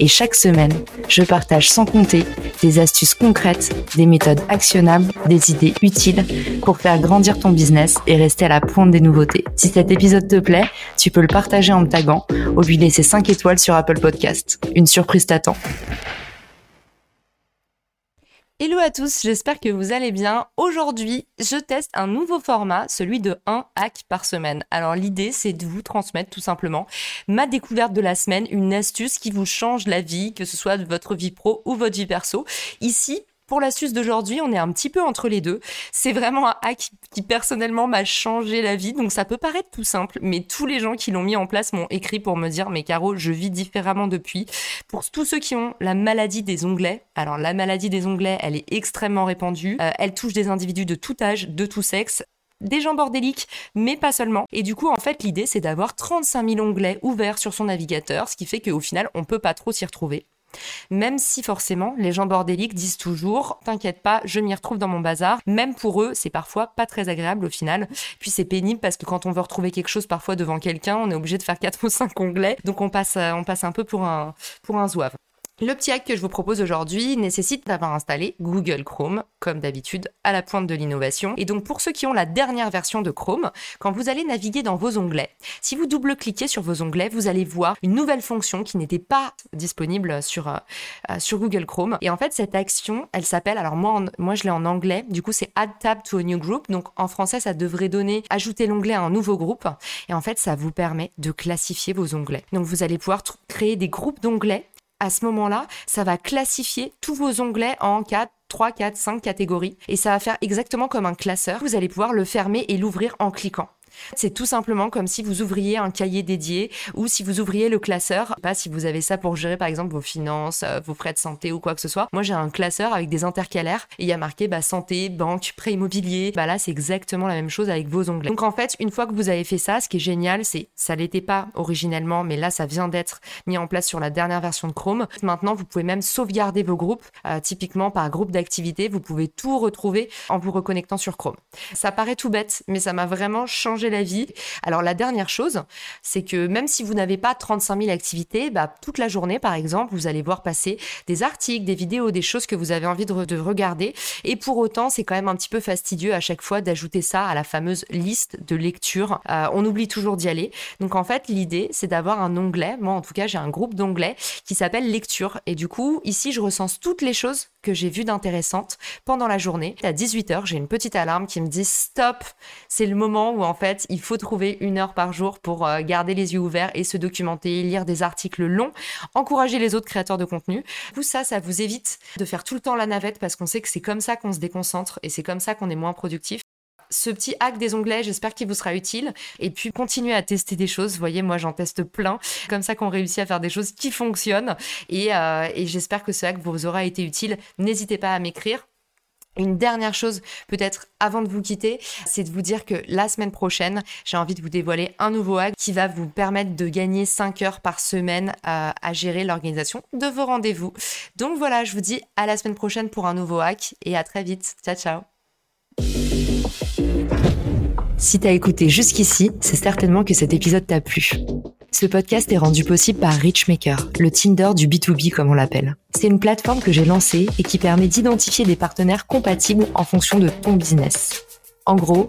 et chaque semaine, je partage sans compter des astuces concrètes, des méthodes actionnables, des idées utiles pour faire grandir ton business et rester à la pointe des nouveautés. Si cet épisode te plaît, tu peux le partager en me taguant ou lui laisser 5 étoiles sur Apple Podcast. Une surprise t'attend. Hello à tous, j'espère que vous allez bien. Aujourd'hui, je teste un nouveau format, celui de 1 hack par semaine. Alors l'idée, c'est de vous transmettre tout simplement ma découverte de la semaine, une astuce qui vous change la vie, que ce soit votre vie pro ou votre vie perso. Ici, pour l'astuce d'aujourd'hui, on est un petit peu entre les deux. C'est vraiment un hack qui personnellement m'a changé la vie. Donc ça peut paraître tout simple, mais tous les gens qui l'ont mis en place m'ont écrit pour me dire mais Caro, je vis différemment depuis. Pour tous ceux qui ont la maladie des onglets, alors la maladie des onglets, elle est extrêmement répandue. Euh, elle touche des individus de tout âge, de tout sexe des gens bordéliques, mais pas seulement. Et du coup, en fait, l'idée, c'est d'avoir 35 000 onglets ouverts sur son navigateur, ce qui fait qu'au final, on peut pas trop s'y retrouver. Même si forcément les gens bordéliques disent toujours T'inquiète pas, je m'y retrouve dans mon bazar. Même pour eux, c'est parfois pas très agréable au final. Puis c'est pénible parce que quand on veut retrouver quelque chose parfois devant quelqu'un, on est obligé de faire 4 ou 5 onglets. Donc on passe, on passe un peu pour un, pour un zouave. Le petit hack que je vous propose aujourd'hui nécessite d'avoir installé Google Chrome, comme d'habitude, à la pointe de l'innovation. Et donc pour ceux qui ont la dernière version de Chrome, quand vous allez naviguer dans vos onglets, si vous double-cliquez sur vos onglets, vous allez voir une nouvelle fonction qui n'était pas disponible sur, euh, euh, sur Google Chrome. Et en fait, cette action, elle s'appelle, alors moi, moi je l'ai en anglais, du coup c'est Add Tab to a New Group. Donc en français, ça devrait donner ajouter l'onglet à un nouveau groupe. Et en fait, ça vous permet de classifier vos onglets. Donc vous allez pouvoir créer des groupes d'onglets à ce moment-là, ça va classifier tous vos onglets en 4, 3, 4, 5 catégories. Et ça va faire exactement comme un classeur. Vous allez pouvoir le fermer et l'ouvrir en cliquant. C'est tout simplement comme si vous ouvriez un cahier dédié ou si vous ouvriez le classeur. Pas si vous avez ça pour gérer par exemple vos finances, euh, vos frais de santé ou quoi que ce soit. Moi j'ai un classeur avec des intercalaires et il y a marqué bah, santé, banque, prêt immobilier. Bah là c'est exactement la même chose avec vos onglets. Donc en fait une fois que vous avez fait ça, ce qui est génial c'est ça l'était pas originellement mais là ça vient d'être mis en place sur la dernière version de Chrome. Maintenant vous pouvez même sauvegarder vos groupes, euh, typiquement par groupe d'activité. Vous pouvez tout retrouver en vous reconnectant sur Chrome. Ça paraît tout bête mais ça m'a vraiment changé la vie. Alors la dernière chose, c'est que même si vous n'avez pas 35 000 activités, bah, toute la journée par exemple, vous allez voir passer des articles, des vidéos, des choses que vous avez envie de, regarder. Et pour autant, c'est quand même un petit peu fastidieux à chaque fois d'ajouter ça à la fameuse liste de lecture. Euh, on oublie toujours d'y aller. Donc en fait, l'idée, c'est d'avoir un onglet. Moi, en tout cas, j'ai un groupe d'onglets qui s'appelle lecture. Et du coup, ici, je recense toutes les choses que j'ai vues d'intéressantes pendant la journée. À 18h, j'ai une petite alarme qui me dit stop. C'est le moment où en fait il faut trouver une heure par jour pour euh, garder les yeux ouverts et se documenter, lire des articles longs, encourager les autres créateurs de contenu. Tout ça, ça vous évite de faire tout le temps la navette parce qu'on sait que c'est comme ça qu'on se déconcentre et c'est comme ça qu'on est moins productif ce petit hack des onglets, j'espère qu'il vous sera utile. Et puis, continuez à tester des choses. Vous voyez, moi, j'en teste plein. Comme ça qu'on réussit à faire des choses qui fonctionnent. Et, euh, et j'espère que ce hack vous aura été utile. N'hésitez pas à m'écrire. Une dernière chose, peut-être avant de vous quitter, c'est de vous dire que la semaine prochaine, j'ai envie de vous dévoiler un nouveau hack qui va vous permettre de gagner 5 heures par semaine à, à gérer l'organisation de vos rendez-vous. Donc voilà, je vous dis à la semaine prochaine pour un nouveau hack et à très vite. Ciao, ciao. Si t'as écouté jusqu'ici, c'est certainement que cet épisode t'a plu. Ce podcast est rendu possible par Richmaker, le Tinder du B2B comme on l'appelle. C'est une plateforme que j'ai lancée et qui permet d'identifier des partenaires compatibles en fonction de ton business. En gros,